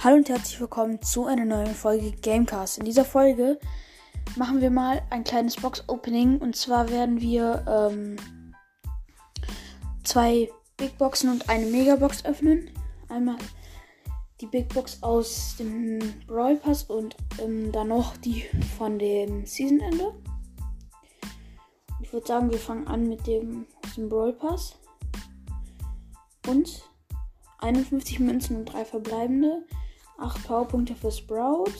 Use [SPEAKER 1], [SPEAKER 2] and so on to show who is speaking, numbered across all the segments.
[SPEAKER 1] Hallo und herzlich willkommen zu einer neuen Folge Gamecast. In dieser Folge machen wir mal ein kleines Box-Opening und zwar werden wir ähm, zwei Big Boxen und eine Megabox öffnen. Einmal die Big Box aus dem Brawl Pass und ähm, dann noch die von dem Season Ende. Ich würde sagen, wir fangen an mit dem aus dem Brawl Pass. Und 51 Münzen und 3 verbleibende. 8 Powerpunkte für Sprout,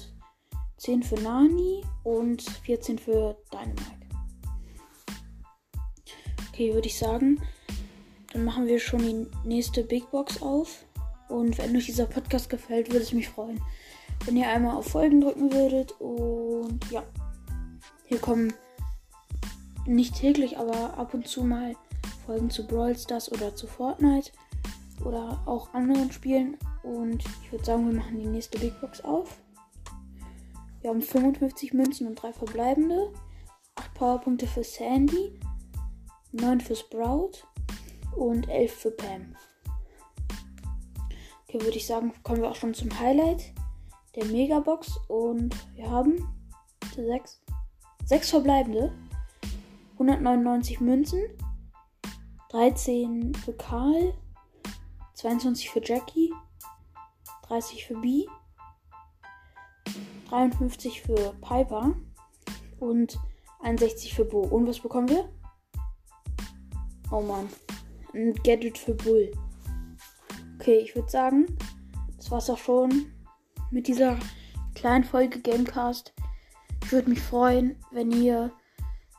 [SPEAKER 1] 10 für Nani und 14 für Dynamite. Okay, würde ich sagen, dann machen wir schon die nächste Big Box auf. Und wenn euch dieser Podcast gefällt, würde es mich freuen, wenn ihr einmal auf Folgen drücken würdet. Und ja, hier kommen nicht täglich, aber ab und zu mal Folgen zu Brawl Stars oder zu Fortnite oder auch anderen Spielen. Und ich würde sagen, wir machen die nächste Big Box auf. Wir haben 55 Münzen und 3 verbleibende. 8 Powerpunkte für Sandy. 9 für Sprout. Und 11 für Pam. Okay, würde ich sagen, kommen wir auch schon zum Highlight der Megabox. Und wir haben 6, 6 verbleibende. 199 Münzen. 13 für Karl. 22 für Jackie. 30 für B, 53 für Piper und 61 für Bo. Und was bekommen wir? Oh Mann. Ein Gadget für Bull. Okay, ich würde sagen, das war's auch schon mit dieser kleinen Folge Gamecast. Ich würde mich freuen, wenn ihr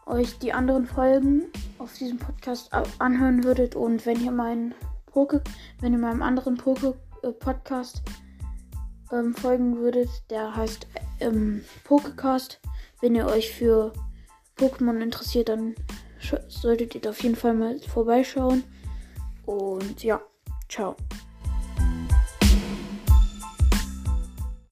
[SPEAKER 1] euch die anderen Folgen auf diesem Podcast anhören würdet und wenn ihr meinen Poke, wenn ihr meinem anderen Poke Podcast ähm, folgen würdet. Der heißt ähm, Pokecast. Wenn ihr euch für Pokémon interessiert, dann solltet ihr auf jeden Fall mal vorbeischauen. Und ja, ciao.